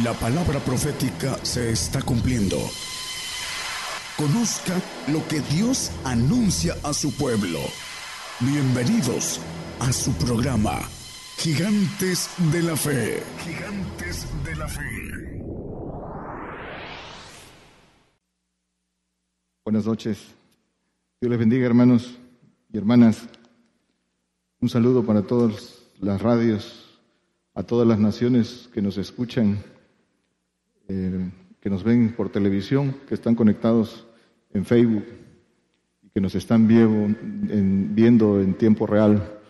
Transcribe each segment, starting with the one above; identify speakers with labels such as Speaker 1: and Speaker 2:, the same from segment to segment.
Speaker 1: La palabra profética se está cumpliendo. Conozca lo que Dios anuncia a su pueblo. Bienvenidos a su programa, Gigantes de la Fe. Gigantes de la Fe.
Speaker 2: Buenas noches. Dios les bendiga, hermanos y hermanas. Un saludo para todas las radios, a todas las naciones que nos escuchan eh, que nos ven por televisión, que están conectados en Facebook y que nos están viendo en tiempo real.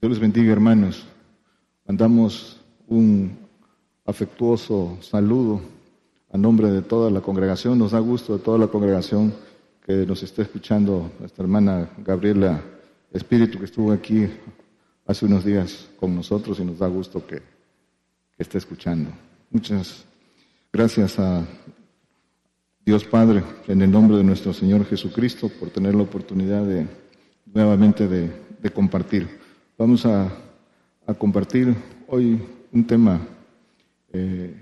Speaker 2: Dios les bendiga, hermanos. Mandamos un afectuoso saludo a nombre de toda la congregación. Nos da gusto de toda la congregación que nos está escuchando, nuestra hermana Gabriela Espíritu, que estuvo aquí hace unos días con nosotros y nos da gusto que, que esté escuchando. Muchas Gracias a Dios Padre, en el nombre de nuestro Señor Jesucristo, por tener la oportunidad de nuevamente de, compartir. Vamos a, compartir hoy un tema eh,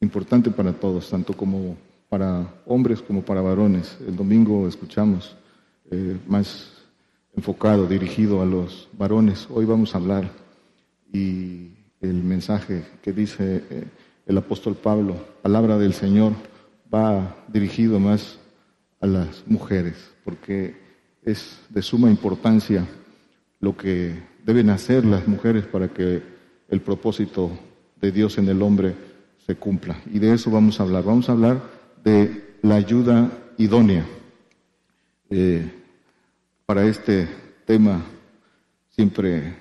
Speaker 2: importante para todos, tanto como para hombres como para varones. El domingo escuchamos eh, más enfocado, dirigido a los varones. Hoy vamos a hablar y el mensaje que dice... Eh, el apóstol Pablo, palabra del Señor, va dirigido más a las mujeres, porque es de suma importancia lo que deben hacer las mujeres para que el propósito de Dios en el hombre se cumpla. Y de eso vamos a hablar. Vamos a hablar de la ayuda idónea. Eh, para este tema siempre,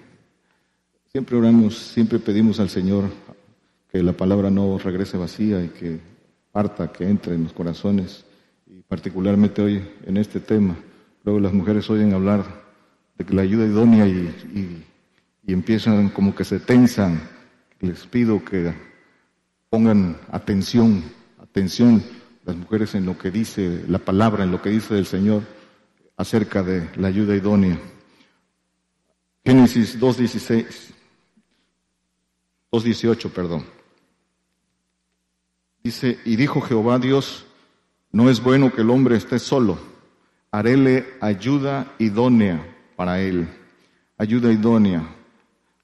Speaker 2: siempre oramos, siempre pedimos al Señor que la palabra no regrese vacía y que parta, que entre en los corazones, y particularmente hoy en este tema. Luego las mujeres oyen hablar de que la ayuda idónea y, y, empiezan como que se tensan. Les pido que pongan atención, atención las mujeres en lo que dice la palabra, en lo que dice el Señor acerca de la ayuda idónea. Génesis 2.16, 2.18, perdón. Dice, y dijo Jehová Dios, no es bueno que el hombre esté solo, haréle ayuda idónea para él. Ayuda idónea.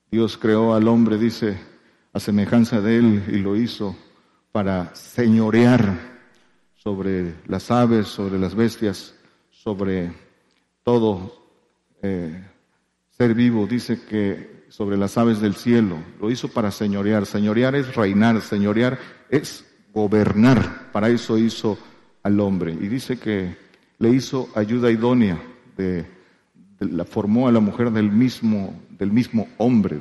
Speaker 2: Dios creó al hombre, dice, a semejanza de él y lo hizo para señorear sobre las aves, sobre las bestias, sobre todo eh, ser vivo. Dice que sobre las aves del cielo, lo hizo para señorear. Señorear es reinar, señorear es gobernar. Para eso hizo al hombre. Y dice que le hizo ayuda idónea, de, la formó a la mujer del mismo, del mismo hombre,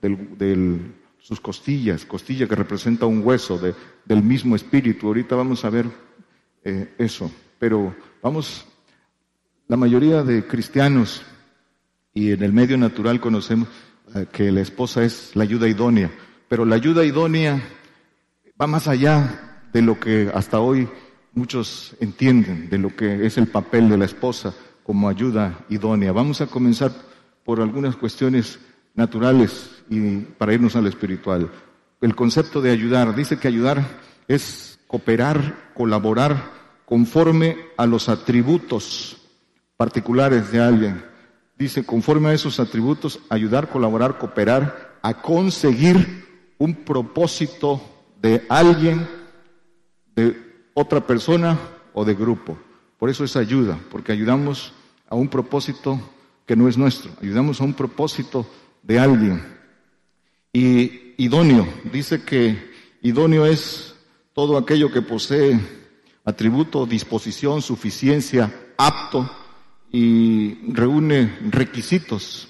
Speaker 2: del, sus costillas, costilla que representa un hueso del mismo espíritu. Ahorita vamos a ver eh, eso. Pero vamos, la mayoría de cristianos y en el medio natural conocemos eh, que la esposa es la ayuda idónea, pero la ayuda idónea va más allá de lo que hasta hoy muchos entienden, de lo que es el papel de la esposa como ayuda idónea. Vamos a comenzar por algunas cuestiones naturales y para irnos al espiritual. El concepto de ayudar, dice que ayudar es cooperar, colaborar conforme a los atributos particulares de alguien. Dice, conforme a esos atributos, ayudar, colaborar, cooperar a conseguir un propósito de alguien, de otra persona o de grupo. Por eso es ayuda, porque ayudamos a un propósito que no es nuestro, ayudamos a un propósito de alguien. Y idóneo, dice que idóneo es todo aquello que posee atributo, disposición, suficiencia, apto y reúne requisitos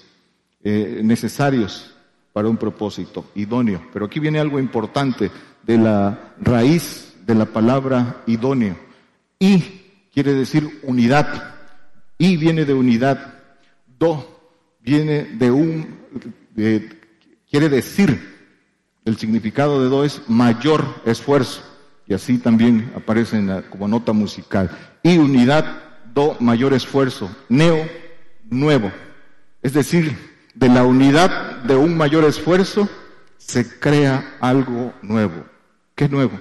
Speaker 2: eh, necesarios para un propósito, idóneo. Pero aquí viene algo importante de la raíz de la palabra idóneo. Y quiere decir unidad. Y viene de unidad. Do viene de un, quiere decir, el significado de do es mayor esfuerzo. Y así también aparece como nota musical. Y unidad, do, mayor esfuerzo. Neo, nuevo. Es decir, de la unidad de un mayor esfuerzo se crea algo nuevo. ¿Qué nuevo?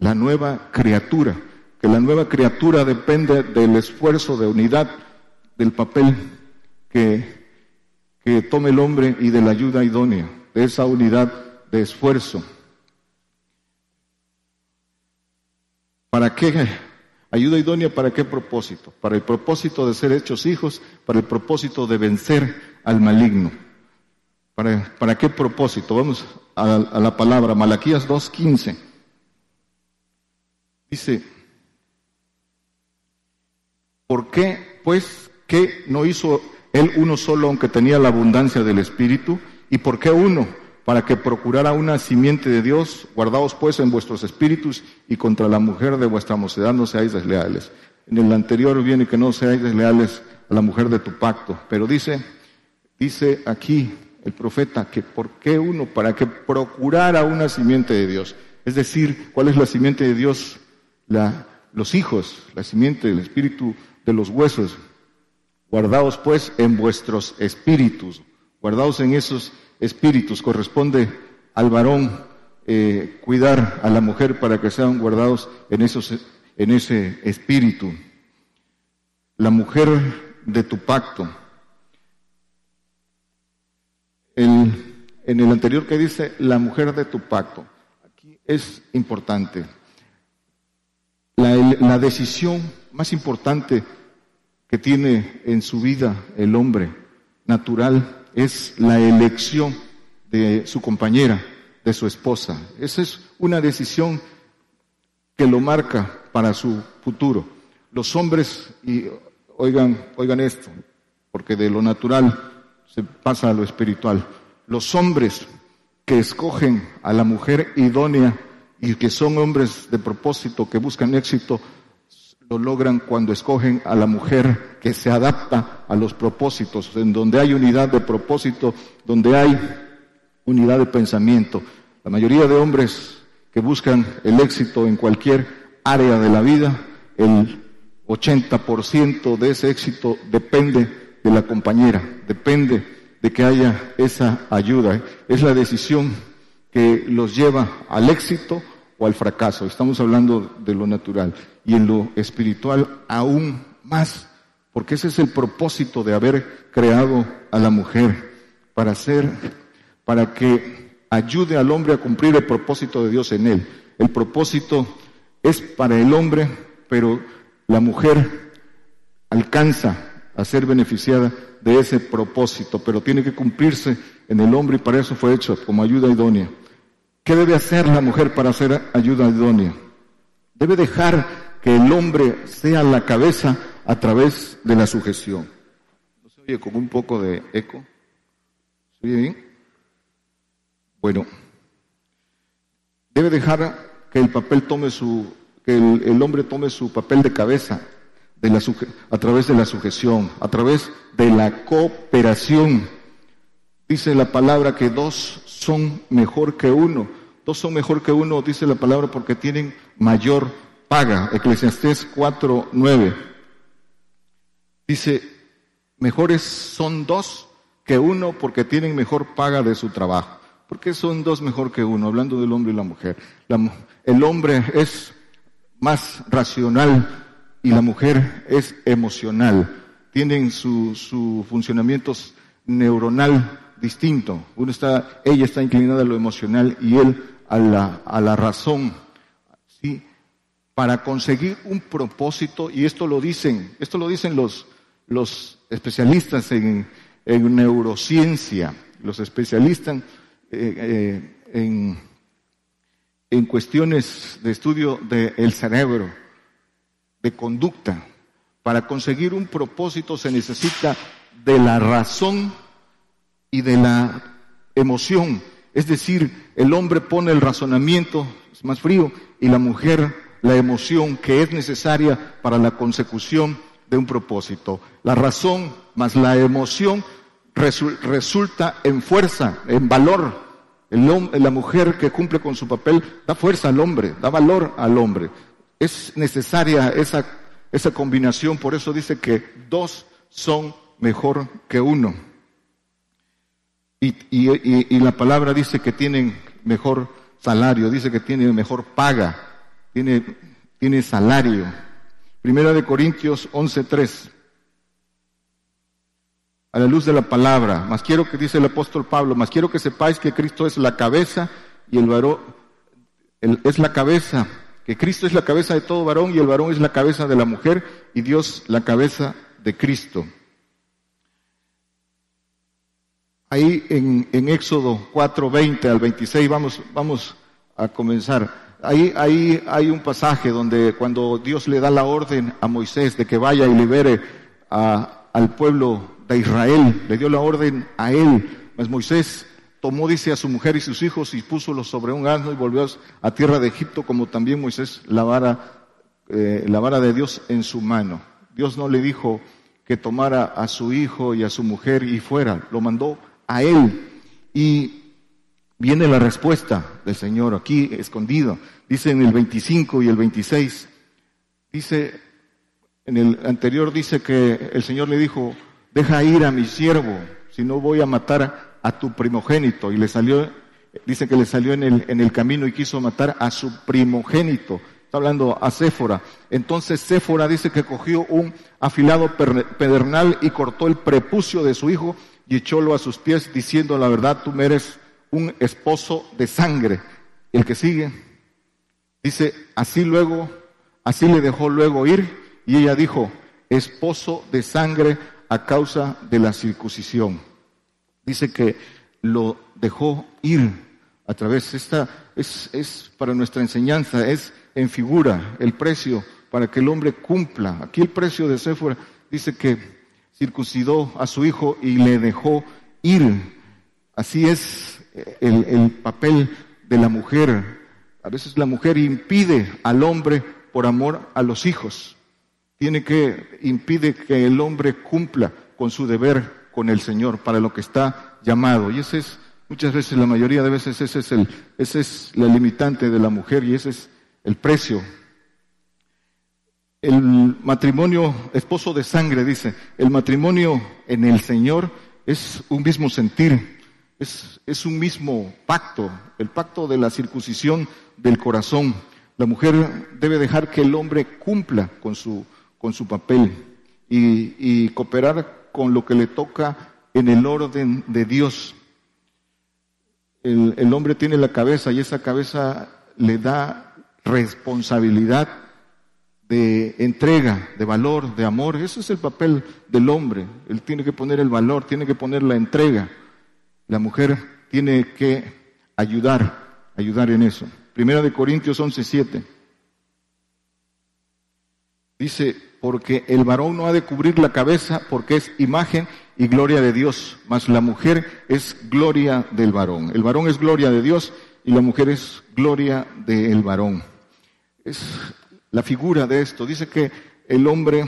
Speaker 2: La nueva criatura. Que la nueva criatura depende del esfuerzo de unidad, del papel que, que tome el hombre y de la ayuda idónea, de esa unidad de esfuerzo. ¿Para qué? Ayuda idónea para qué propósito? Para el propósito de ser hechos hijos, para el propósito de vencer al maligno. ¿Para, para qué propósito? Vamos a, a la palabra, Malaquías 2.15. Dice, ¿por qué, pues, qué no hizo él uno solo aunque tenía la abundancia del Espíritu? ¿Y por qué uno? para que procurara una simiente de Dios, guardaos pues en vuestros espíritus y contra la mujer de vuestra mocedad no seáis desleales. En el anterior viene que no seáis desleales a la mujer de tu pacto, pero dice, dice aquí el profeta que por qué uno, para que procurara una simiente de Dios. Es decir, ¿cuál es la simiente de Dios? La, los hijos, la simiente del espíritu de los huesos. Guardaos pues en vuestros espíritus, guardaos en esos espíritus. Corresponde al varón eh, cuidar a la mujer para que sean guardados en, esos, en ese espíritu. La mujer de tu pacto. en el anterior que dice la mujer de tu pacto. Aquí es importante. La, la decisión más importante que tiene en su vida el hombre natural es la elección de su compañera, de su esposa. Esa es una decisión que lo marca para su futuro. Los hombres, y oigan, oigan esto, porque de lo natural se pasa a lo espiritual. Los hombres que escogen a la mujer idónea y que son hombres de propósito, que buscan éxito, lo logran cuando escogen a la mujer que se adapta a los propósitos, en donde hay unidad de propósito, donde hay unidad de pensamiento. La mayoría de hombres que buscan el éxito en cualquier área de la vida, el 80% de ese éxito depende de la compañera, depende de que haya esa ayuda. Es la decisión que los lleva al éxito o al fracaso. Estamos hablando de lo natural y en lo espiritual aún más, porque ese es el propósito de haber creado a la mujer para ser, para que ayude al hombre a cumplir el propósito de Dios en él. El propósito es para el hombre, pero la mujer alcanza a ser beneficiada de ese propósito, pero tiene que cumplirse en el hombre y para eso fue hecho como ayuda idónea. ¿Qué debe hacer la mujer para hacer ayuda idónea? Debe dejar que el hombre sea la cabeza a través de la sujeción. ¿No se oye como un poco de eco? ¿Se oye bien? Bueno, debe dejar que el papel tome su, que el, hombre tome su papel de cabeza de la, a través de la sujeción, a través de la cooperación. Dice la palabra que dos son mejor que uno. Dos son mejor que uno, dice la palabra, porque tienen mayor paga. Eclesiastés 4, 9. Dice, mejores son dos que uno porque tienen mejor paga de su trabajo. ¿Por qué son dos mejor que uno? Hablando del hombre y la mujer. el hombre es más racional y la mujer es emocional. Tienen su, su funcionamiento neuronal distinto. Uno está, ella está inclinada a lo emocional y él a la, a la razón. ¿sí? Para conseguir un propósito, y esto lo dicen, esto lo dicen los, los especialistas en, en neurociencia, los especialistas eh, eh, en, en cuestiones de estudio del cerebro, de conducta. Para conseguir un propósito se necesita de la razón y de la emoción. Es decir, el hombre pone el razonamiento, es más frío, y la mujer la emoción que es necesaria para la consecución de un propósito. La razón más la emoción resulta en fuerza, en valor. El, la mujer que cumple con su papel da fuerza al hombre, da valor al hombre. Es necesaria esa, esa combinación, por eso dice que dos son mejor que uno. Y, y, y, la palabra dice que tienen mejor salario, dice que tiene mejor paga, tiene, tiene salario. Primera de Corintios 11.3. A la luz de la palabra, más quiero que dice el apóstol Pablo, más quiero que sepáis que Cristo es la cabeza y el varón es la cabeza, que Cristo es la cabeza de todo varón y el varón es la cabeza de la mujer y Dios la cabeza de Cristo. Ahí en, en Éxodo 4, 20 al 26, vamos, vamos a comenzar. Ahí, ahí hay un pasaje donde cuando Dios le da la orden a Moisés de que vaya y libere a, al pueblo de Israel, le dio la orden a él, pues Moisés tomó, dice, a su mujer y sus hijos y púsolos sobre un asno y volvió a tierra de Egipto, como también Moisés la vara, eh, la vara de Dios en su mano. Dios no le dijo que tomara a su hijo y a su mujer y fuera, lo mandó a él. Y viene la respuesta del Señor aquí escondido. Dice en el 25 y el 26, dice, en el anterior dice que el Señor le dijo, deja ir a mi siervo, si no voy a matar a tu primogénito. Y le salió, dice que le salió en el, en el camino y quiso matar a su primogénito. Está hablando a Séfora. Entonces Séfora dice que cogió un afilado pedernal y cortó el prepucio de su hijo y echólo a sus pies diciendo la verdad, tú eres un esposo de sangre. El que sigue dice, así luego, así le dejó luego ir y ella dijo, esposo de sangre a causa de la circuncisión. Dice que lo dejó ir a través, esta es, es para nuestra enseñanza, es en figura el precio para que el hombre cumpla. Aquí el precio de Séfora dice que circuncidó a su hijo y le dejó ir. Así es el, el, papel de la mujer. A veces la mujer impide al hombre por amor a los hijos. Tiene que, impide que el hombre cumpla con su deber con el Señor para lo que está llamado. Y ese es, muchas veces, la mayoría de veces, ese es el, ese es la limitante de la mujer y ese es el precio el matrimonio, esposo de sangre, dice, el matrimonio en el Señor es un mismo sentir, es, es un mismo pacto, el pacto de la circuncisión del corazón. La mujer debe dejar que el hombre cumpla con su, con su papel y, cooperar con lo que le toca en el orden de Dios. El, el hombre tiene la cabeza y esa cabeza le da responsabilidad de entrega, de valor, de amor. Ese es el papel del hombre. Él tiene que poner el valor, tiene que poner la entrega. La mujer tiene que ayudar, ayudar en eso. Primera de Corintios 11:7. Dice, porque el varón no ha de cubrir la cabeza porque es imagen y gloria de Dios, mas la mujer es gloria del varón. El varón es gloria de Dios y la mujer es gloria del varón. Es la figura de esto. Dice que el hombre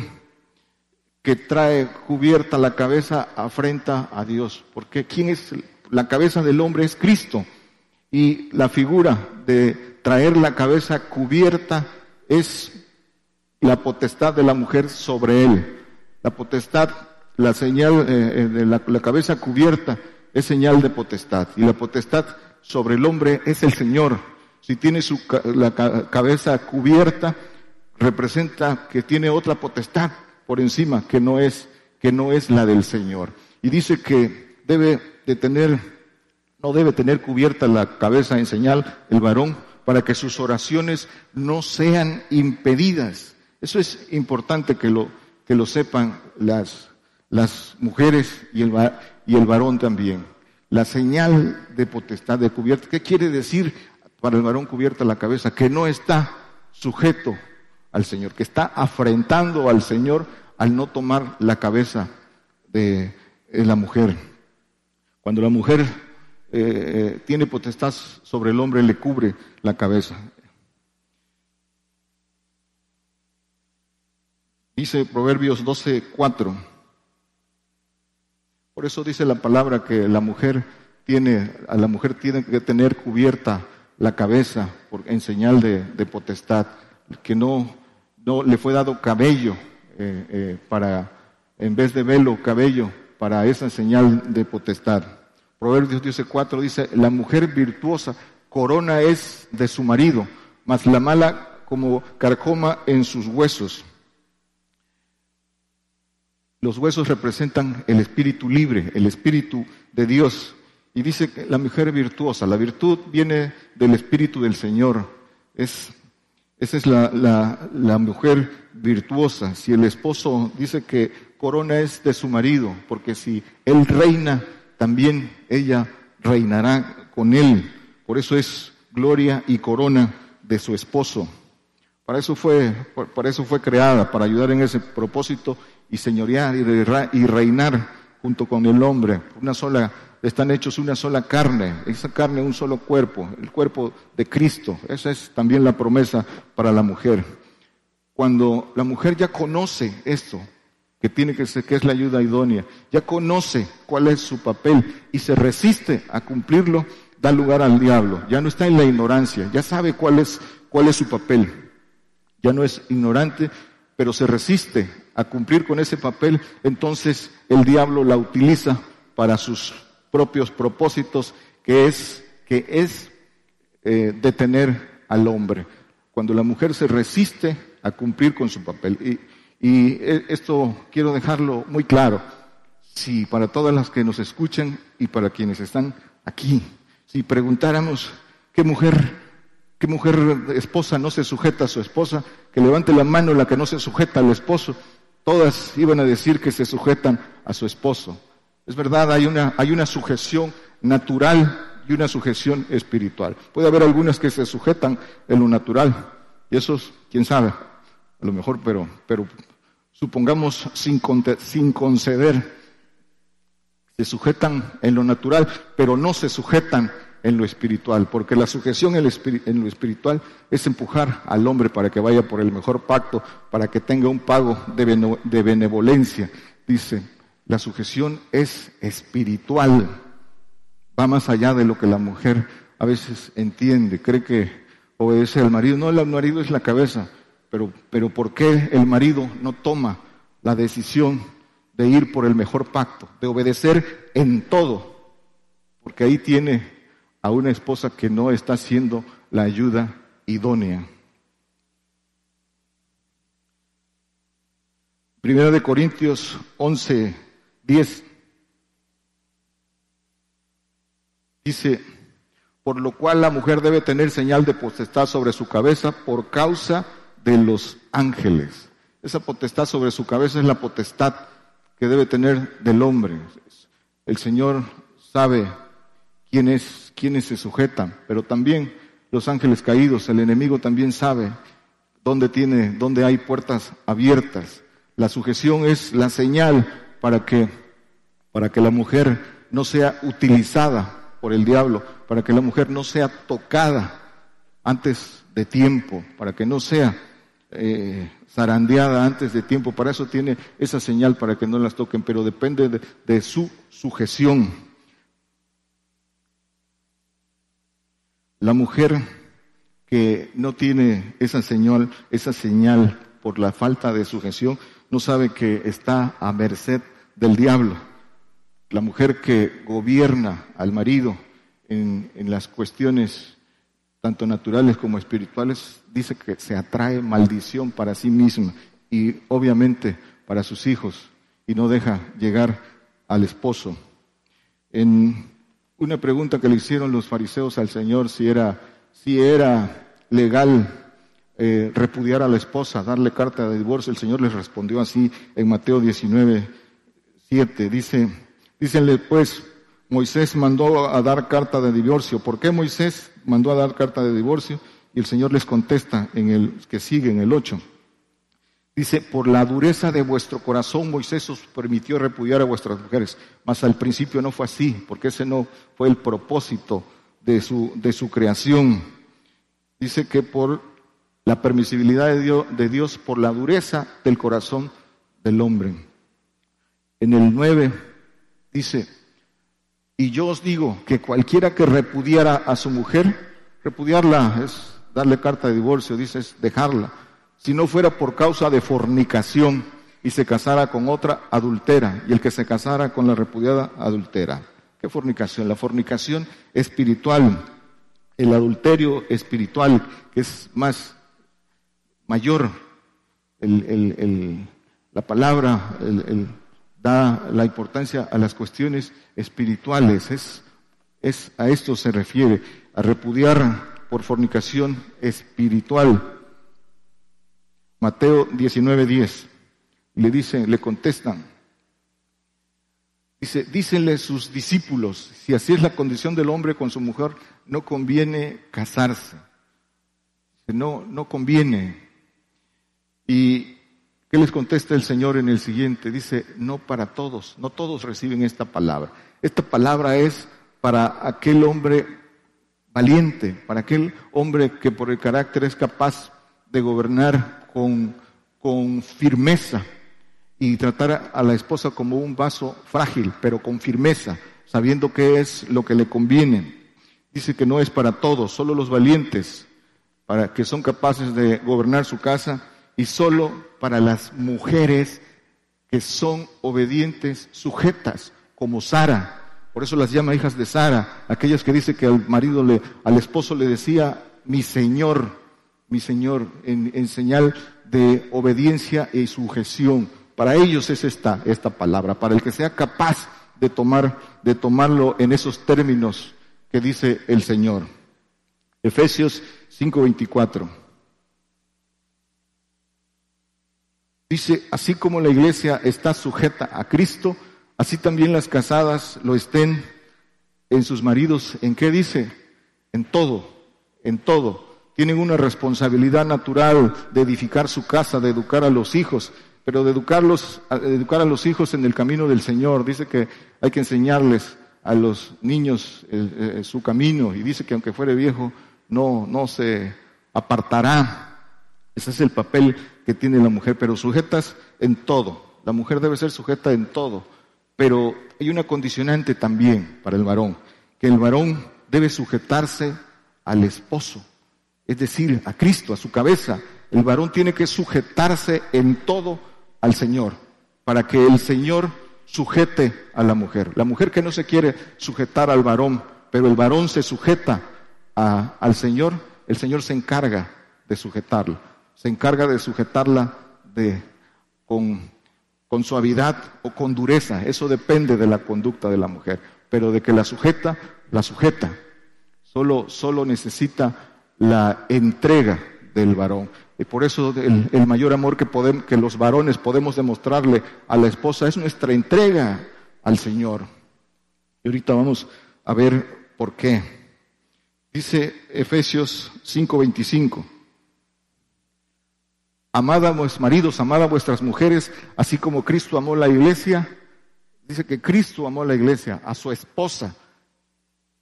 Speaker 2: que trae cubierta la cabeza afrenta a Dios, porque quién es la cabeza del hombre es Cristo y la figura de traer la cabeza cubierta es la potestad de la mujer sobre él. La potestad, la señal eh, eh, de la, la cabeza cubierta es señal de potestad y la potestad sobre el hombre es el Señor. Si tiene su, la cabeza cubierta, representa que tiene otra potestad por encima que no es que no es la del Señor. Y dice que debe de tener no debe tener cubierta la cabeza en señal el varón para que sus oraciones no sean impedidas. Eso es importante que lo que lo sepan las las mujeres y el y el varón también. La señal de potestad de cubierta, ¿qué quiere decir para el varón cubierta la cabeza? Que no está sujeto al Señor, que está afrentando al Señor al no tomar la cabeza de, la mujer. Cuando la mujer eh, eh, tiene potestad sobre el hombre, le cubre la cabeza. Dice Proverbios 12, 4. Por eso dice la palabra que la mujer tiene, a la mujer tiene que tener cubierta la cabeza en señal de potestad que no, no le fue dado cabello eh, eh, para, en vez de velo, cabello, para esa señal de potestad. Proverbios 14 dice, la mujer virtuosa corona es de su marido, mas la mala como carcoma en sus huesos. Los huesos representan el espíritu libre, el espíritu de Dios. Y dice que la mujer virtuosa, la virtud viene del espíritu del Señor. Es, esa es la, la, la mujer virtuosa. Si el esposo dice que corona es de su marido, porque si él reina, también ella reinará con él. Por eso es gloria y corona de su esposo. Para eso fue, para eso fue creada, para ayudar en ese propósito y señorear y, reinar junto con el hombre. Una sola, están hechos una sola carne, esa carne un solo cuerpo, el cuerpo de Cristo. Esa es también la promesa para la mujer. Cuando la mujer ya conoce esto, que tiene que ser, que es la ayuda idónea, ya conoce cuál es su papel y se resiste a cumplirlo, da lugar al diablo. Ya no está en la ignorancia, ya sabe cuál es, cuál es su papel. Ya no es ignorante, pero se resiste a cumplir con ese papel, entonces el diablo la utiliza para sus propios propósitos, que es, que es eh, detener al hombre. Cuando la mujer se resiste a cumplir con su papel. Y, y eh, esto quiero dejarlo muy claro. Si para todas las que nos escuchan y para quienes están aquí, si preguntáramos qué mujer, qué mujer esposa no se sujeta a su esposa, que levante la mano la que no se sujeta al esposo, todas iban a decir que se sujetan a su esposo. Es verdad, hay una, hay una sujeción natural y una sujeción espiritual. Puede haber algunas que se sujetan en lo natural, y esos, quién sabe, a lo mejor, pero, pero supongamos sin, sin conceder, se sujetan en lo natural, pero no se sujetan en lo espiritual, porque la sujeción en, lo espiritual es empujar al hombre para que vaya por el mejor pacto, para que tenga un pago de benevolencia. Dice, la sujeción es espiritual, va más allá de lo que la mujer a veces entiende, cree que obedece al marido. No, el marido es la cabeza, pero, pero ¿por qué el marido no toma la decisión de ir por el mejor pacto, de obedecer en todo? Porque ahí tiene a una esposa que no está haciendo la ayuda idónea. Primera de Corintios 11, 10. Dice, por lo cual la mujer debe tener señal de potestad sobre su cabeza por causa de los ángeles. Esa potestad sobre su cabeza es la potestad que debe tener del hombre. El Señor sabe quiénes, quiénes se sujetan, pero también los ángeles caídos, el enemigo también sabe dónde tiene, dónde hay puertas abiertas. La sujeción es la señal para que, para que la mujer no sea utilizada por el diablo, para que la mujer no sea tocada antes de tiempo, para que no sea eh, zarandeada antes de tiempo. Para eso tiene esa señal para que no las toquen, pero depende de su sujeción. La mujer que no tiene esa señal, esa señal por la falta de sujeción, no sabe que está a merced del diablo. La mujer que gobierna al marido en, en las cuestiones tanto naturales como espirituales, dice que se atrae maldición para sí misma y obviamente para sus hijos y no deja llegar al esposo. En una pregunta que le hicieron los fariseos al Señor si era, si era legal eh, repudiar a la esposa, darle carta de divorcio. El Señor les respondió así en Mateo 19, 7. Dice, dícenle pues, Moisés mandó a dar carta de divorcio. ¿Por qué Moisés mandó a dar carta de divorcio? Y el Señor les contesta en el que sigue, en el 8. Dice, por la dureza de vuestro corazón Moisés os permitió repudiar a vuestras mujeres, mas al principio no fue así, porque ese no fue el propósito de su, de su creación. Dice que por la permisibilidad de Dios, por la dureza del corazón del hombre. En el 9 dice, y yo os digo que cualquiera que repudiara a su mujer, repudiarla es darle carta de divorcio, dice es dejarla si no fuera por causa de fornicación y se casara con otra adultera, y el que se casara con la repudiada adultera. ¿Qué fornicación? La fornicación espiritual el adulterio espiritual, que es más mayor, la palabra da la importancia a las cuestiones espirituales, es, es, a esto se refiere, a repudiar por fornicación espiritual. Mateo 19:10 le dice, le contestan, Dice, dícenle sus discípulos, si así es la condición del hombre con su mujer, no conviene casarse. No, no conviene. ¿Y qué les contesta el Señor en el siguiente? Dice, no para todos, no todos reciben esta palabra. Esta palabra es para aquel hombre valiente, para aquel hombre que por el carácter es capaz de gobernar con, con firmeza, y tratar a la esposa como un vaso frágil, pero con firmeza, sabiendo qué es lo que le conviene. Dice que no es para todos, solo los valientes, para que son capaces de gobernar su casa, y solo para las mujeres que son obedientes, sujetas, como Sara. Por eso las llama hijas de Sara, aquellas que dice que al marido le, al esposo le decía mi señor, mi señor, en, señal de obediencia y sujeción. Para ellos es esta, esta palabra, para el que sea capaz de, tomar, de tomarlo en esos términos que dice el Señor. Efesios 5:24. Dice, así como la iglesia está sujeta a Cristo, así también las casadas lo estén en sus maridos. ¿En qué dice? En todo, en todo. Tienen una responsabilidad natural de edificar su casa, de educar a los hijos, pero de educarlos, educar a los hijos en el camino del Señor. Dice que hay que enseñarles a los niños eh, eh, su camino y dice que aunque fuere viejo no, no se apartará. Ese es el papel que tiene la mujer, pero sujetas en todo. La mujer debe ser sujeta en todo, pero hay una condicionante también para el varón, que el varón debe sujetarse al esposo, es decir, a Cristo, a su cabeza. El varón tiene que sujetarse en todo al Señor, para que el Señor sujete a la mujer. La mujer que no se quiere sujetar al varón, pero el varón se sujeta al Señor, el Señor se encarga de sujetarla, se encarga de sujetarla de, con, con suavidad o con dureza, eso depende de la conducta de la mujer, pero de que la sujeta, la sujeta. Solo, solo necesita la entrega del varón. Y por eso el, mayor amor que, podemos, que los varones podemos demostrarle a la esposa es nuestra entrega al Señor. Y ahorita vamos a ver por qué. Dice Efesios 5:25. Amad a vuestros maridos, amad a vuestras mujeres, así como Cristo amó la iglesia. Dice que Cristo amó a la iglesia, a su esposa.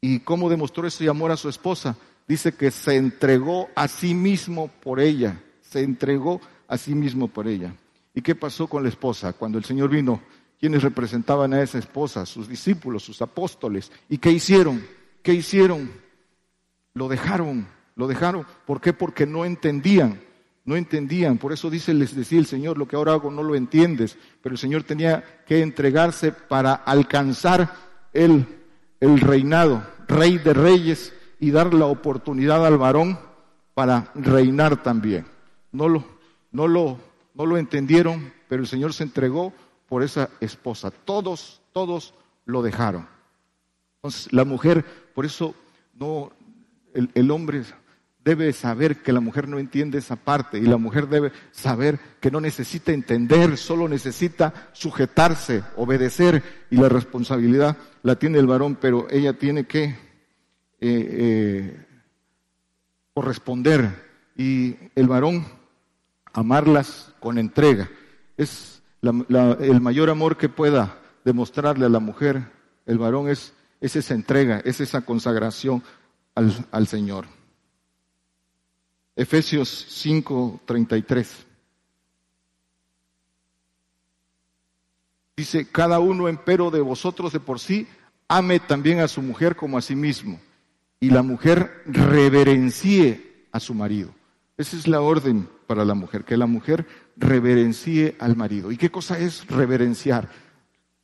Speaker 2: ¿Y cómo demostró ese amor a su esposa? Dice que se entregó a sí mismo por ella se entregó a sí mismo por ella. ¿Y qué pasó con la esposa? Cuando el Señor vino, ¿quiénes representaban a esa esposa? Sus discípulos, sus apóstoles. ¿Y qué hicieron? ¿Qué hicieron? Lo dejaron, lo dejaron. ¿Por qué? Porque no entendían, no entendían. Por eso dice, les decía el Señor, lo que ahora hago no lo entiendes. Pero el Señor tenía que entregarse para alcanzar el, el reinado, rey de reyes, y dar la oportunidad al varón para reinar también no lo, no lo, no lo entendieron, pero el Señor se entregó por esa esposa. Todos, todos lo dejaron. Entonces, la mujer, por eso no, el, el, hombre debe saber que la mujer no entiende esa parte y la mujer debe saber que no necesita entender, solo necesita sujetarse, obedecer y la responsabilidad la tiene el varón, pero ella tiene que eh, eh, corresponder y el varón amarlas con entrega. Es el mayor amor que pueda demostrarle a la mujer, el varón, es, es esa entrega, es esa consagración al Señor. Efesios 5:33. Dice, cada uno empero de vosotros de por sí, ame también a su mujer como a sí mismo, y la mujer reverencie a su marido. Esa es la orden para la mujer, que la mujer reverencie al marido. ¿Y qué cosa es reverenciar?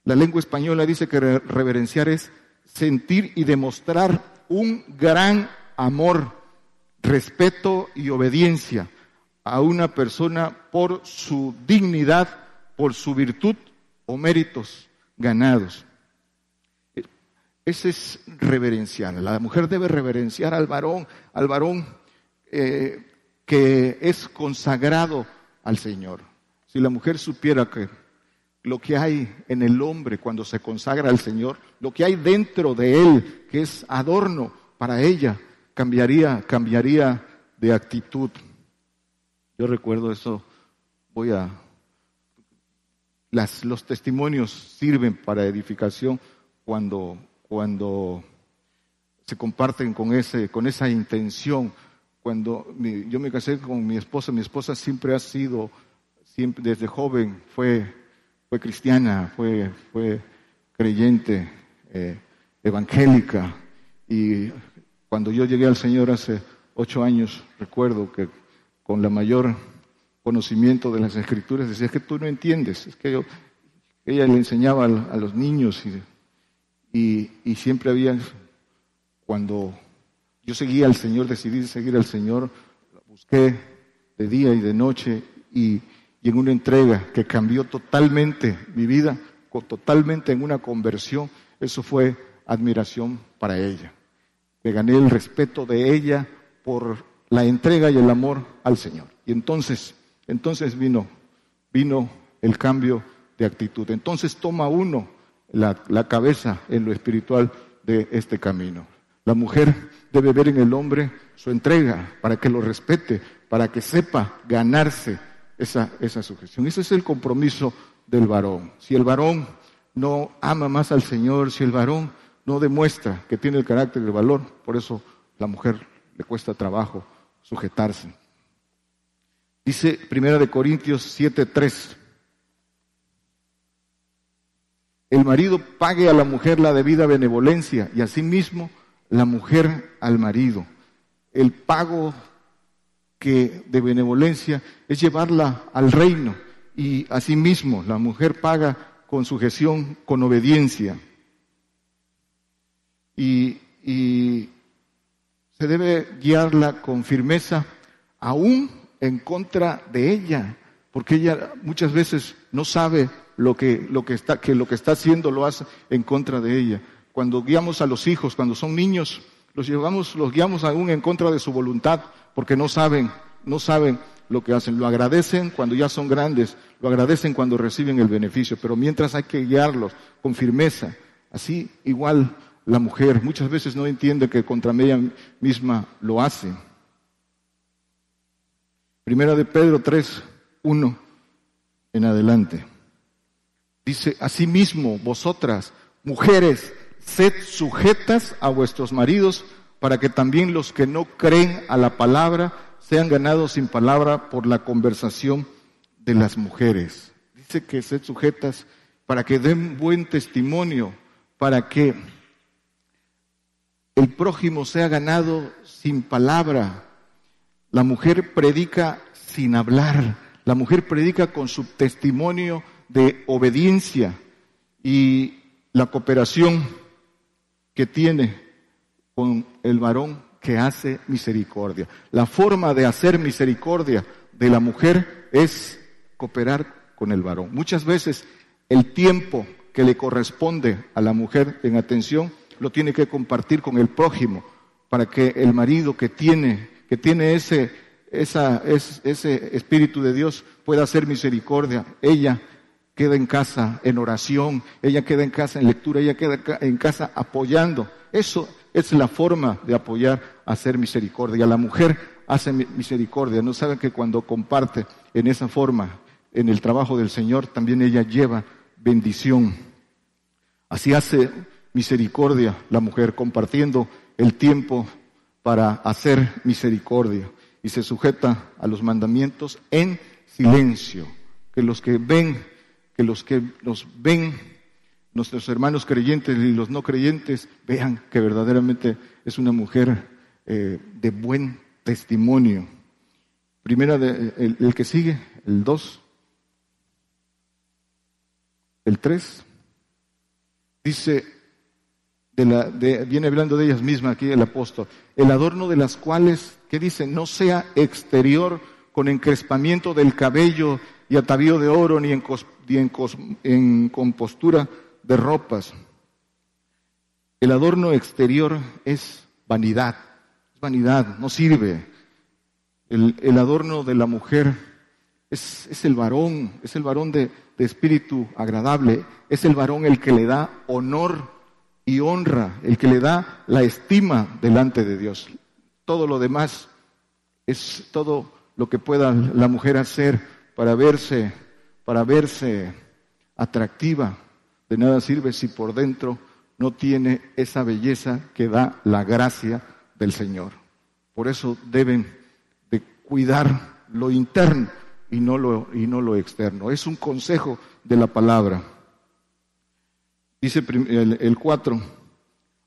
Speaker 2: La lengua española dice que reverenciar es sentir y demostrar un gran amor, respeto y obediencia a una persona por su dignidad, por su virtud o méritos ganados. Ese es reverenciar. La mujer debe reverenciar al varón, al varón eh, que es consagrado al Señor. Si la mujer supiera que lo que hay en el hombre cuando se consagra al Señor, lo que hay dentro de él, que es adorno para ella, cambiaría, cambiaría de actitud. Yo recuerdo eso, voy a... Las, los testimonios sirven para edificación cuando cuando se comparten con, ese, con esa intención. Cuando yo me casé con mi esposa, mi esposa siempre ha sido, siempre, desde joven fue, fue cristiana, fue, fue creyente, eh, evangélica. Y cuando yo llegué al Señor hace ocho años, recuerdo que con la mayor conocimiento de las escrituras decía, es que tú no entiendes, es que yo, ella le enseñaba a, los niños y y, siempre había, cuando yo seguía al Señor, decidí seguir al Señor, busqué de día y de noche y, en una entrega que cambió totalmente mi vida, totalmente en una conversión, eso fue admiración para ella. Me gané el respeto de ella por la entrega y el amor al Señor. Y entonces, entonces vino, vino el cambio de actitud. Entonces toma uno la, cabeza en lo espiritual de este camino. La mujer debe ver en el hombre su entrega para que lo respete, para que sepa ganarse esa, esa sujeción. Ese es el compromiso del varón. Si el varón no ama más al Señor, si el varón no demuestra que tiene el carácter y el valor, por eso la mujer le cuesta trabajo sujetarse. Dice Primera de Corintios 7:3 el marido pague a la mujer la debida benevolencia y asimismo la mujer al marido. El pago que de benevolencia es llevarla al reino y asimismo la mujer paga con sujeción, con obediencia. Y, y se debe guiarla con firmeza aún en contra de ella, porque ella muchas veces no sabe lo que, lo que, está, que lo que está haciendo lo hace en contra de ella. Cuando guiamos a los hijos, cuando son niños, los llevamos, los guiamos aún en contra de su voluntad, porque no saben, no saben lo que hacen. Lo agradecen cuando ya son grandes, lo agradecen cuando reciben el beneficio, pero mientras hay que guiarlos con firmeza. Así igual la mujer muchas veces no entiende que contra ella misma lo hace. Primera de Pedro 3, 1 en adelante. Dice, asimismo, vosotras, mujeres, sed sujetas a vuestros maridos, para que también los que no creen a la palabra sean ganados sin palabra por la conversación de las mujeres. Dice que sed sujetas para que den buen testimonio, para que el prójimo sea ganado sin palabra. La mujer predica sin hablar, la mujer predica con su testimonio de obediencia y la cooperación que tiene con el varón que hace misericordia. La forma de hacer misericordia de la mujer es cooperar con el varón. Muchas veces el tiempo que le corresponde a la mujer en atención lo tiene que compartir con el prójimo para que el marido que tiene, que tiene ese, esa, ese espíritu de Dios pueda hacer misericordia. Ella queda en casa en oración, ella queda en casa en lectura, ella queda en casa apoyando. Eso es la forma de apoyar, hacer misericordia. La mujer hace misericordia, no saben que cuando comparte en esa forma, en el trabajo del Señor, también ella lleva bendición. Así hace misericordia la mujer, compartiendo el tiempo para hacer misericordia y se sujeta a los mandamientos en silencio. Que los que ven que los que nos ven, nuestros hermanos creyentes y los no creyentes, vean que verdaderamente es una mujer eh, de buen testimonio. Primera, de, el, el que sigue, el 2, el 3, dice, de la, viene hablando de ellas mismas aquí el apóstol, el adorno de las cuales, ¿qué dice? No sea exterior con encrespamiento del cabello y atavío de oro, ni en, en compostura de ropas. El adorno exterior es vanidad, es vanidad, no sirve. El, adorno de la mujer es, es, el varón, es el varón de, de espíritu agradable, es el varón el que le da honor y honra, el que le da la estima delante de Dios. Todo lo demás es todo lo que pueda la mujer hacer para verse, para verse atractiva. De nada sirve si por dentro no tiene esa belleza que da la gracia del Señor. Por eso deben de cuidar lo interno y no lo, y no lo externo. Es un consejo de la palabra. Dice el 4,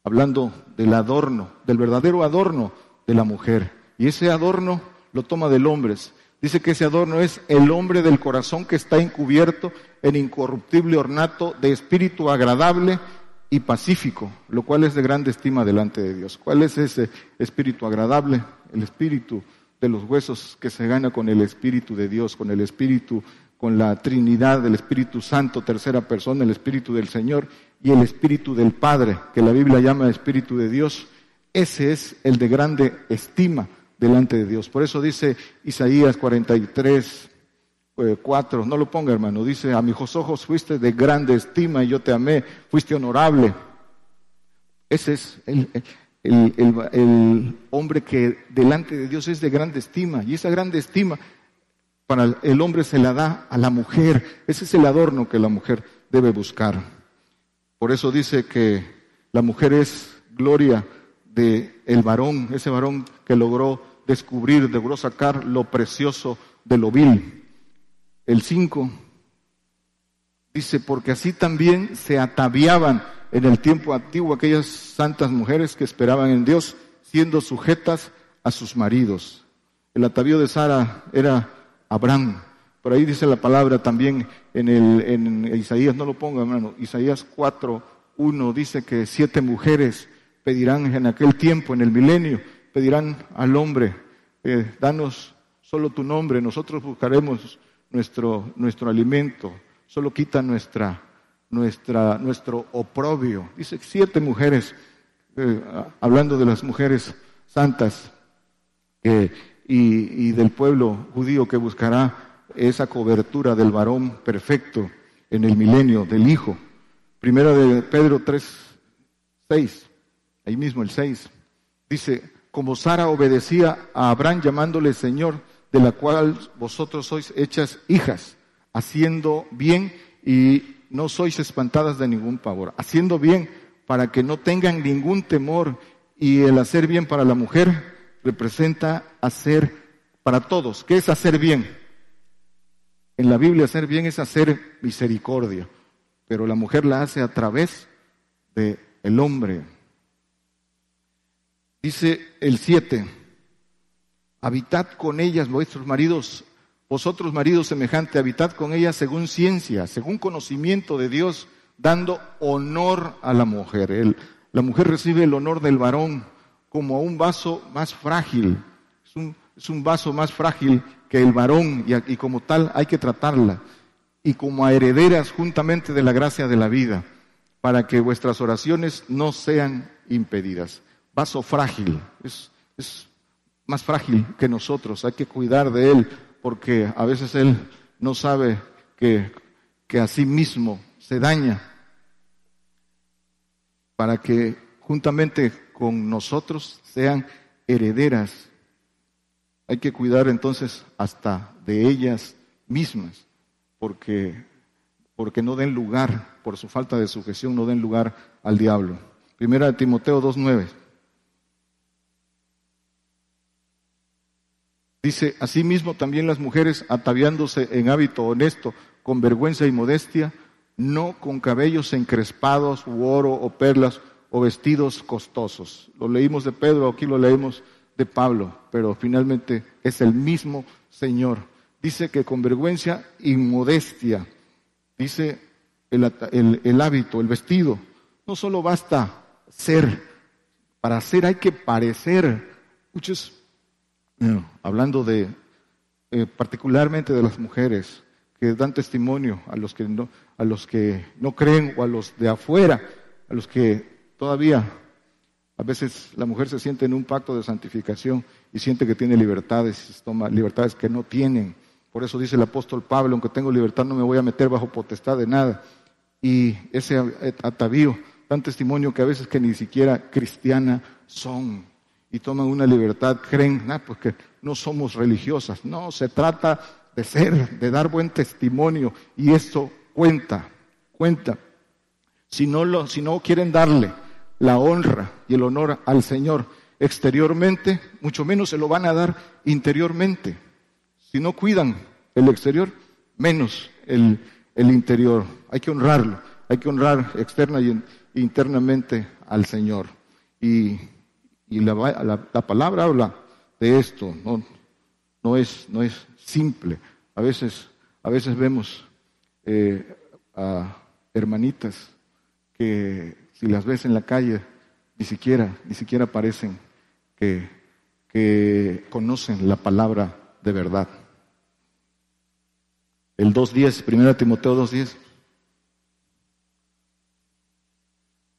Speaker 2: hablando del adorno, del verdadero adorno de la mujer. Y ese adorno lo toma del hombre. Dice que ese adorno es el hombre del corazón que está encubierto en incorruptible ornato de espíritu agradable y pacífico, lo cual es de grande estima delante de Dios. ¿Cuál es ese espíritu agradable? El espíritu de los huesos que se gana con el espíritu de Dios, con el espíritu con la Trinidad del Espíritu Santo, tercera persona, el Espíritu del Señor y el Espíritu del Padre, que la Biblia llama Espíritu de Dios, ese es el de grande estima delante de Dios. Por eso dice Isaías 43, 4, eh, no lo ponga hermano, dice, a mis ojos fuiste de grande estima y yo te amé, fuiste honorable. Ese es el, el hombre que delante de Dios es de grande estima y esa grande estima para el hombre se la da a la mujer. Ese es el adorno que la mujer debe buscar. Por eso dice que la mujer es gloria de el varón, ese varón que logró descubrir, logró sacar lo precioso de lo vil. El 5 dice, porque así también se ataviaban en el tiempo antiguo aquellas santas mujeres que esperaban en Dios, siendo sujetas a sus maridos. El atavío de Sara era Abraham. Por ahí dice la palabra también en, el, en Isaías, no lo ponga hermano, Isaías 4, 1 dice que siete mujeres pedirán en aquel tiempo, en el milenio, pedirán al hombre, eh, danos solo tu nombre, nosotros buscaremos nuestro, nuestro alimento, solo quita nuestra, nuestra, nuestro oprobio. Dice siete mujeres, eh, hablando de las mujeres santas, que y, del pueblo judío que buscará esa cobertura del varón perfecto en el milenio, del Hijo. Primera de Pedro 3, 6, ahí mismo el 6, dice, como Sara obedecía a Abraham llamándole Señor, de la cual vosotros sois hechas hijas, haciendo bien y no sois espantadas de ningún pavor, haciendo bien para que no tengan ningún temor y el hacer bien para la mujer representa hacer para todos. ¿Qué es hacer bien? En la Biblia hacer bien es hacer misericordia, pero la mujer la hace a través del el hombre. Dice el 7, habitad con ellas vuestros maridos, vosotros maridos semejante, habitad con ellas según ciencia, según conocimiento de Dios, dando honor a la mujer. la mujer recibe el honor del varón, como a un vaso más frágil. Es un, vaso más frágil que el varón y, y como tal hay que tratarla. Y como a herederas juntamente de la gracia de la vida, para que vuestras oraciones no sean impedidas. Vaso frágil, es, es más frágil que nosotros, hay que cuidar de él, porque a veces él no sabe que, que a sí mismo se daña, para que juntamente con nosotros sean herederas. Hay que cuidar entonces hasta de ellas mismas, porque, porque no den lugar, por su falta de sujeción, no den lugar al diablo. Primera de Timoteo 2.9. Dice, asimismo también las mujeres ataviándose en hábito honesto, con vergüenza y modestia, no con cabellos encrespados u oro o perlas o vestidos costosos. Lo leímos de Pedro, aquí lo leímos de Pablo, pero finalmente es el mismo Señor. Dice que con vergüenza y modestia, dice el, hábito, el vestido. No solo basta ser. Para ser hay que parecer. Muchos, hablando de, eh, particularmente de las mujeres, que dan testimonio a los que no, a los que no creen o a los de afuera, a los que todavía a veces la mujer se siente en un pacto de santificación y siente que tiene libertades, toma libertades que no tienen. Por eso dice el apóstol Pablo, aunque tengo libertad no me voy a meter bajo potestad de nada. Y ese atavío dan testimonio que a veces que ni siquiera cristiana son y toman una libertad, creen, ah, pues que no somos religiosas. No, se trata de ser, de dar buen testimonio y esto cuenta, cuenta. Si no, lo, si no quieren darle la honra y el honor al Señor exteriormente, mucho menos se lo van a dar interiormente. Si no cuidan el exterior, menos el, interior. Hay que honrarlo, hay que honrar externa y internamente al Señor. Y, la, palabra habla de esto, no, no, es, no es simple. A veces, a veces vemos eh, a hermanitas que si las ves en la calle, ni siquiera, ni siquiera parecen que, que conocen la palabra de verdad. El 2.10, 1 Timoteo 2.10,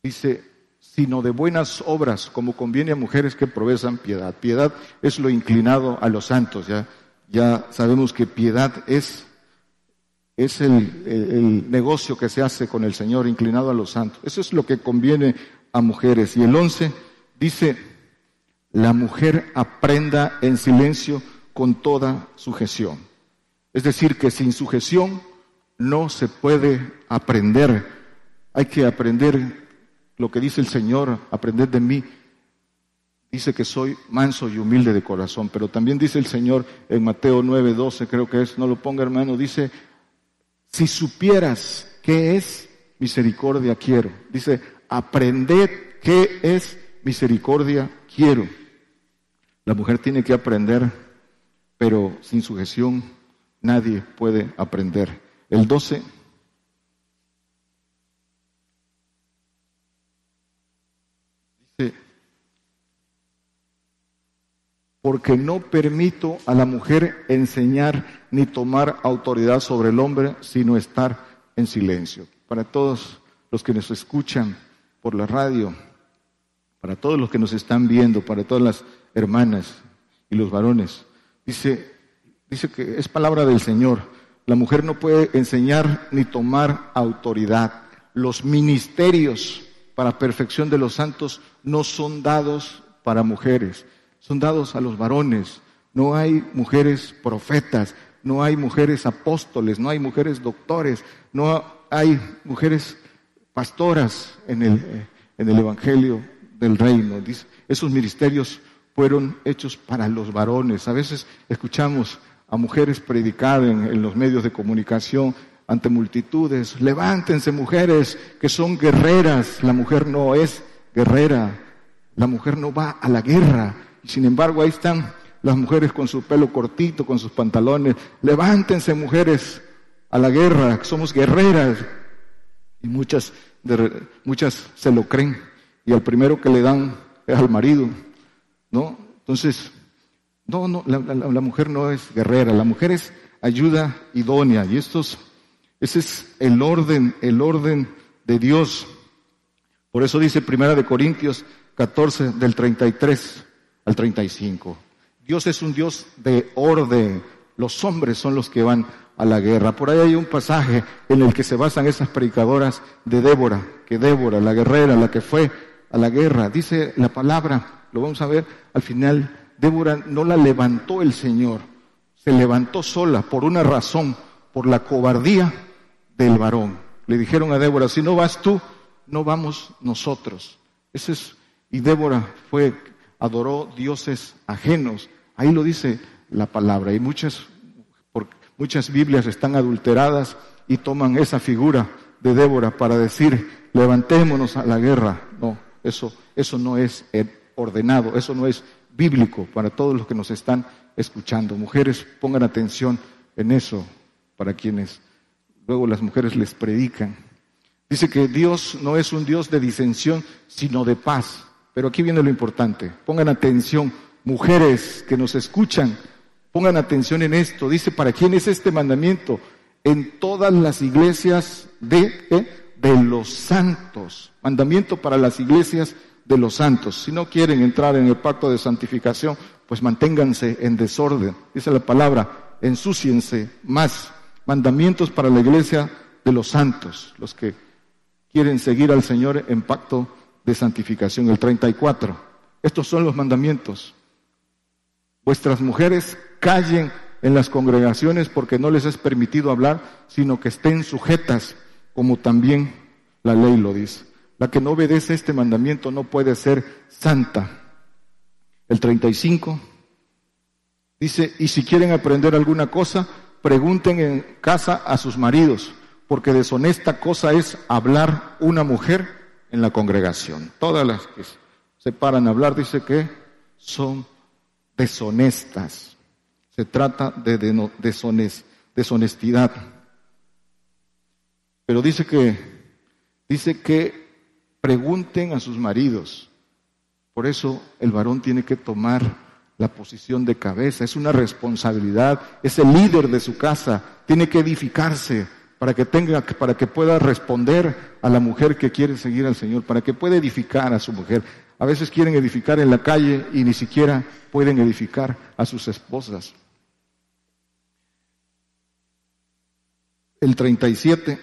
Speaker 2: dice, sino de buenas obras, como conviene a mujeres que provesan piedad. Piedad es lo inclinado a los santos, ya, ya sabemos que piedad es, es el, negocio que se hace con el Señor inclinado a los santos. Eso es lo que conviene a mujeres. Y el 11 dice, la mujer aprenda en silencio con toda sujeción. Es decir, que sin sujeción no se puede aprender. Hay que aprender lo que dice el Señor, aprender de mí. Dice que soy manso y humilde de corazón, pero también dice el Señor en Mateo 9, 12, creo que es, no lo ponga hermano, dice, si supieras qué es misericordia quiero. Dice, aprended qué es misericordia quiero. La mujer tiene que aprender, pero sin sujeción nadie puede aprender. El 12 porque no permito a la mujer enseñar ni tomar autoridad sobre el hombre, sino estar en silencio. Para todos los que nos escuchan por la radio, para todos los que nos están viendo, para todas las hermanas y los varones. Dice, dice que es palabra del Señor. La mujer no puede enseñar ni tomar autoridad. Los ministerios para perfección de los santos no son dados para mujeres, son dados a los varones. No hay mujeres profetas, no hay mujeres apóstoles, no hay mujeres doctores, no hay mujeres pastoras en el, eh, en el Evangelio del Reino. Esos ministerios fueron hechos para los varones. A veces escuchamos a mujeres predicar en, los medios de comunicación ante multitudes. Levántense mujeres que son guerreras. La mujer no es guerrera. La mujer no va a la guerra. Sin embargo ahí están las mujeres con su pelo cortito, con sus pantalones. Levántense mujeres a la guerra. Somos guerreras. Y muchas, muchas se lo creen. Y al primero que le dan es al marido. ¿no? Entonces, no, no, la, mujer no es guerrera, la mujer es ayuda idónea. Y estos, ese es el orden, el orden de Dios. Por eso dice Primera de Corintios 14, del 33 al 35. Dios es un Dios de orden. Los hombres son los que van a la guerra. Por ahí hay un pasaje en el que se basan esas predicadoras de Débora, que Débora, la guerrera, la que fue a la guerra, dice la palabra lo vamos a ver al final, Débora no la levantó el Señor, se levantó sola por una razón, por la cobardía del varón. Le dijeron a Débora, si no vas tú, no vamos nosotros. Ese es, y Débora fue, adoró dioses ajenos. Ahí lo dice la palabra. Y muchas, muchas Biblias están adulteradas y toman esa figura de Débora para decir, levantémonos a la guerra. No, eso, eso no es ordenado. Eso no es bíblico para todos los que nos están escuchando. Mujeres, pongan atención en eso para quienes luego las mujeres les predican. Dice que Dios no es un Dios de disensión, sino de paz. Pero aquí viene lo importante. Pongan atención, mujeres que nos escuchan, pongan atención en esto. Dice, ¿para quién es este mandamiento? En todas las iglesias de, de los santos. Mandamiento para las iglesias de los santos. Si no quieren entrar en el pacto de santificación, pues manténganse en desorden. Dice la palabra, ensúciense más. Mandamientos para la iglesia de los santos, los que quieren seguir al Señor en pacto de santificación. El 34. Estos son los mandamientos. Vuestras mujeres callen en las congregaciones porque no les es permitido hablar, sino que estén sujetas, como también la ley lo dice. La que no obedece este mandamiento no puede ser santa. El 35 dice, y si quieren aprender alguna cosa, pregunten en casa a sus maridos, porque deshonesta cosa es hablar una mujer en la congregación. Todas las que se paran a hablar dice que son deshonestas. Se trata de deshonestidad. Pero dice que dice que pregunten a sus maridos. Por eso el varón tiene que tomar la posición de cabeza, es una responsabilidad, es el líder de su casa, tiene que edificarse para que tenga para que pueda responder a la mujer que quiere seguir al Señor, para que pueda edificar a su mujer. A veces quieren edificar en la calle y ni siquiera pueden edificar a sus esposas. El 37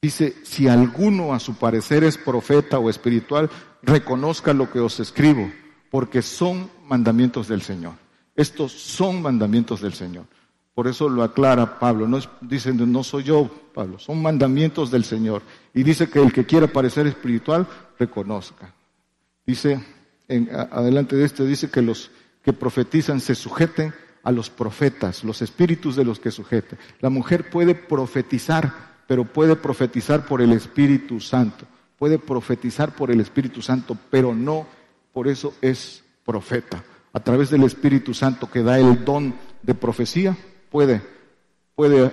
Speaker 2: dice, si alguno a su parecer es profeta o espiritual, reconozca lo que os escribo, porque son mandamientos del Señor. Estos son mandamientos del Señor. Por eso lo aclara Pablo. No dicen, no soy yo, Pablo, son mandamientos del Señor. Y dice que el que quiera parecer espiritual, reconozca. Dice, en, adelante de esto, dice que los que profetizan se sujeten a los profetas, los espíritus de los que sujeten. La mujer puede profetizar, pero puede profetizar por el Espíritu Santo. Puede profetizar por el Espíritu Santo, pero no por eso es profeta. A través del Espíritu Santo que da el don de profecía, puede, puede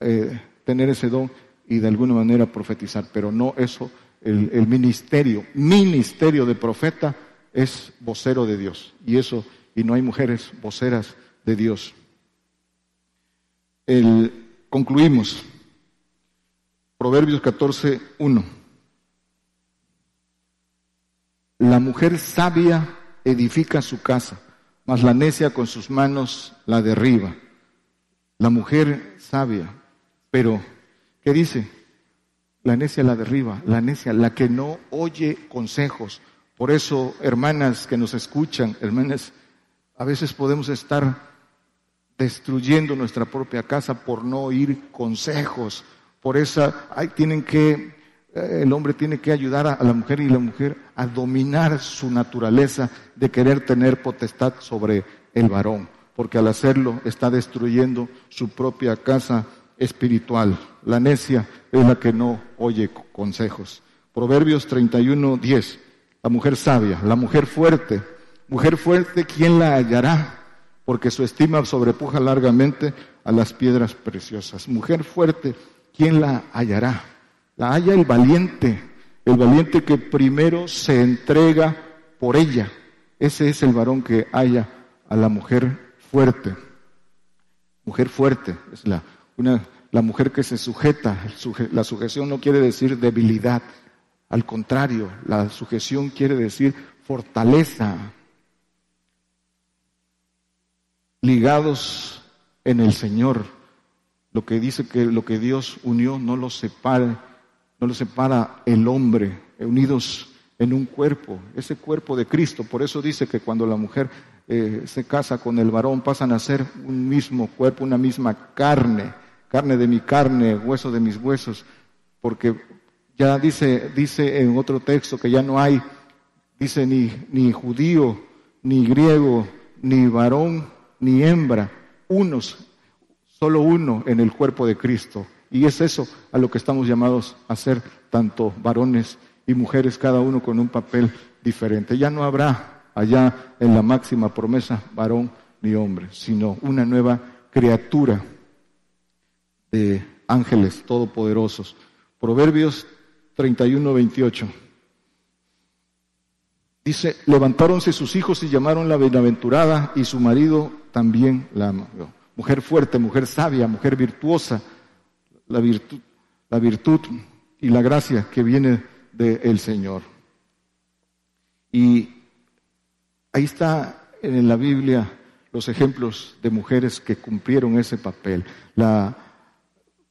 Speaker 2: eh, tener ese don y de alguna manera profetizar, pero no eso, el, el, ministerio, ministerio de profeta es vocero de Dios, y eso, y no hay mujeres voceras de Dios. El, concluimos. Proverbios 14, 1. La mujer sabia edifica su casa, mas la necia con sus manos la derriba. La mujer sabia, pero ¿qué dice? La necia la derriba, la necia, la que no oye consejos. Por eso, hermanas que nos escuchan, hermanas, a veces podemos estar destruyendo nuestra propia casa por no oír consejos. Por eso hay, tienen que, eh, el hombre tiene que ayudar a la mujer y la mujer a dominar su naturaleza de querer tener potestad sobre el varón porque al hacerlo está destruyendo su propia casa espiritual. La necia es la que no oye consejos. Proverbios 31, 10. La mujer sabia, la mujer fuerte. Mujer fuerte, ¿quién la hallará? Porque su estima sobrepuja largamente a las piedras preciosas. Mujer fuerte, ¿quién la hallará? La halla el valiente, el valiente que primero se entrega por ella. Ese es el varón que halla a la mujer fuerte. Mujer fuerte es la, una, la mujer que se sujeta. La sujeción no quiere decir debilidad. Al contrario, la sujeción quiere decir fortaleza. Ligados en el Señor. Lo que dice que lo que Dios unió no lo separa, no lo separa el hombre, unidos en un cuerpo, ese cuerpo de Cristo. Por eso dice que cuando la mujer eh, se casa con el varón, pasan a ser un mismo cuerpo, una misma carne, carne de mi carne, hueso de mis huesos, porque ya dice, dice en otro texto que ya no hay, dice ni, ni judío, ni griego, ni varón, ni hembra, unos, solo uno en el cuerpo de Cristo. Y es eso a lo que estamos llamados a ser, tanto varones y mujeres, cada uno con un papel diferente. Ya no habrá allá en la máxima promesa, varón ni hombre, sino una nueva criatura de ángeles todopoderosos. Proverbios 31, 28. Dice, levantáronse sus hijos y llamaron la bienaventurada y su marido también la Mujer fuerte, mujer sabia, mujer virtuosa, la virtud, la virtud y la gracia que viene del Señor. Y ahí está en la Biblia los ejemplos de mujeres que cumplieron ese papel. La,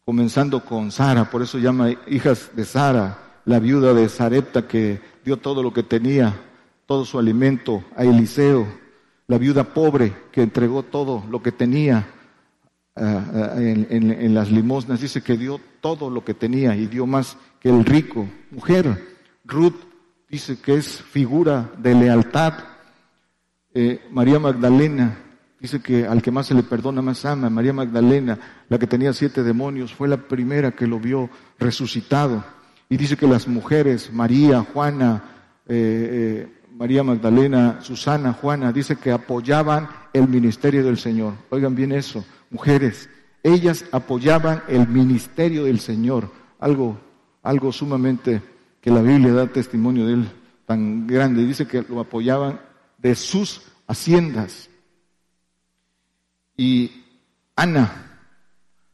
Speaker 2: comenzando con Sara, por eso llama hijas de Sara, la viuda de Sarepta que dio todo lo que tenía, todo su alimento a Eliseo, la viuda pobre que entregó todo lo que tenía en, las limosnas, dice que dio todo lo que tenía y dio más que el rico. Mujer, Ruth dice que es figura de lealtad. Eh, María Magdalena dice que al que más se le perdona más ama. María Magdalena, la que tenía siete demonios, fue la primera que lo vio resucitado. Y dice que las mujeres, María, Juana, eh, eh, María Magdalena, Susana, Juana, dice que apoyaban el ministerio del Señor. Oigan bien eso mujeres. Ellas apoyaban el ministerio del Señor, algo, algo sumamente que la Biblia da testimonio de él tan grande. Dice que lo apoyaban de sus haciendas. Y Ana,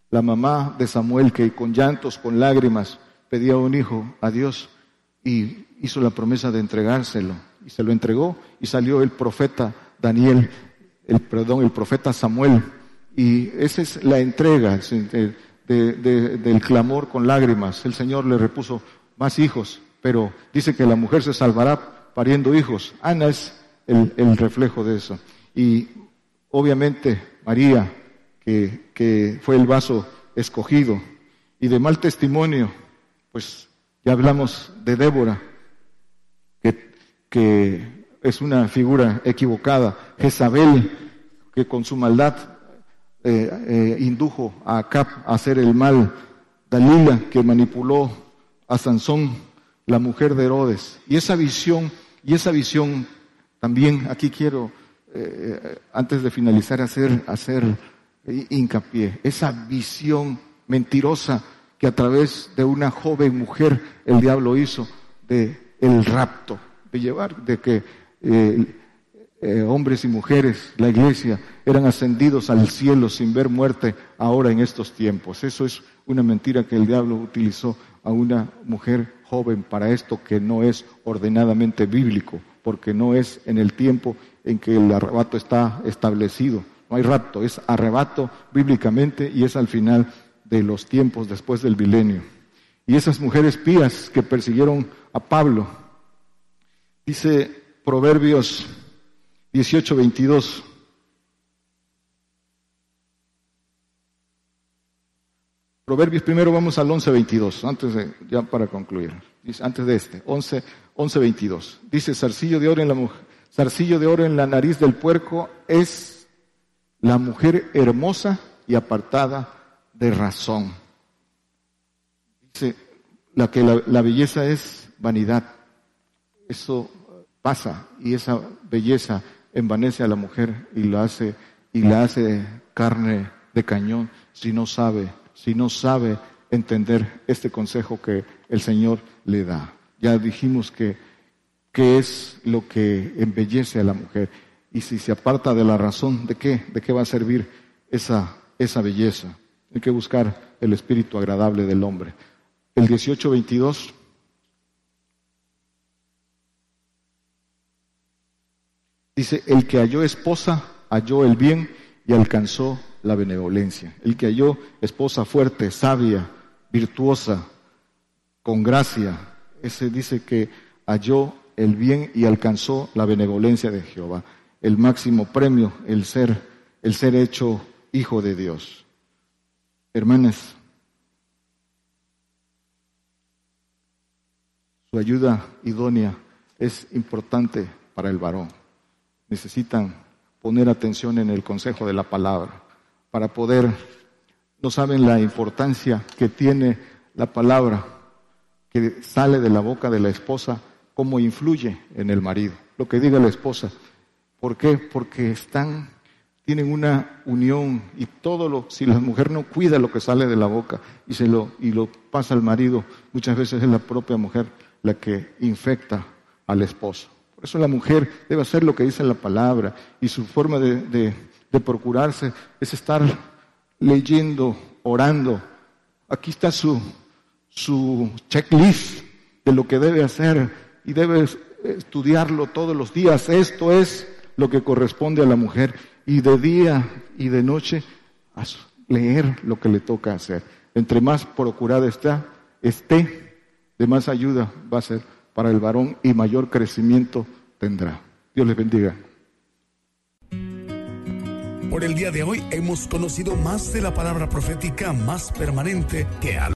Speaker 2: la mamá de Samuel, que con llantos, con lágrimas, pedía un hijo a Dios y hizo la promesa de entregárselo. Y se lo entregó y salió el profeta Daniel, el, perdón, el profeta Samuel y esa es la entrega del clamor con lágrimas. El Señor le repuso más hijos, pero dice que la mujer se salvará pariendo hijos. Ana es el, reflejo de eso. Y obviamente María, que, que, fue el vaso escogido. Y de mal testimonio, pues ya hablamos de Débora, que, que es una figura equivocada. Jezabel, que con su maldad eh, eh, indujo a Acab a hacer el mal, Dalila que manipuló a Sansón, la mujer de Herodes. Y esa visión, y esa visión también aquí quiero, eh, antes de finalizar, hacer, hacer hincapié, esa visión mentirosa que a través de una joven mujer el diablo hizo de el rapto, de llevar, de que hombres y mujeres, la iglesia, eran ascendidos al cielo sin ver muerte ahora en estos tiempos. Eso es una mentira que el diablo utilizó a una mujer joven para esto que no es ordenadamente bíblico, porque no es en el tiempo en que el arrebato está establecido. No hay rapto, es arrebato bíblicamente y es al final de los tiempos después del milenio. Y esas mujeres pías que persiguieron a Pablo, dice Proverbios 18, 22. Proverbios primero vamos al 11, 22, antes de, ya para concluir, antes de este, 11, 11, 22. Dice, zarcillo de oro en la mujer, zarcillo de oro en la nariz del puerco es la mujer hermosa y apartada de razón. Dice, la que la, la belleza es vanidad. Eso pasa y esa belleza envanece a la mujer y la hace, y hace carne de cañón si no sabe, si no sabe entender este consejo que el Señor le da. Ya dijimos que qué es lo que embellece a la mujer y si se aparta de la razón, ¿de qué? ¿De qué va a servir esa, esa belleza? Hay que buscar el espíritu agradable del hombre. El 1822 Dice, el que halló esposa halló el bien y alcanzó la benevolencia. El que halló esposa fuerte, sabia, virtuosa, con gracia, ese dice que halló el bien y alcanzó la benevolencia de Jehová. El máximo premio, el ser, el ser hecho hijo de Dios. Hermanas, su ayuda idónea es importante para el varón necesitan poner atención en el consejo de la palabra para poder, no saben la importancia que tiene la palabra que sale de la boca de la esposa, cómo influye en el marido, lo que diga la esposa. ¿Por qué? Porque están tienen una unión y todo lo, si la mujer no cuida lo que sale de la boca y se lo, y lo pasa al marido, muchas veces es la propia mujer la que infecta al esposo. Por eso la mujer debe hacer lo que dice la palabra y su forma de, de procurarse es estar leyendo, orando. Aquí está su, su checklist de lo que debe hacer y debe estudiarlo todos los días. Esto es lo que corresponde a la mujer y de día y de noche a leer lo que le toca hacer. Entre más procurada está, esté, de más ayuda va a ser para el varón y mayor crecimiento tendrá. Dios les bendiga.
Speaker 1: Por el día de hoy hemos conocido más de la palabra profética más permanente que al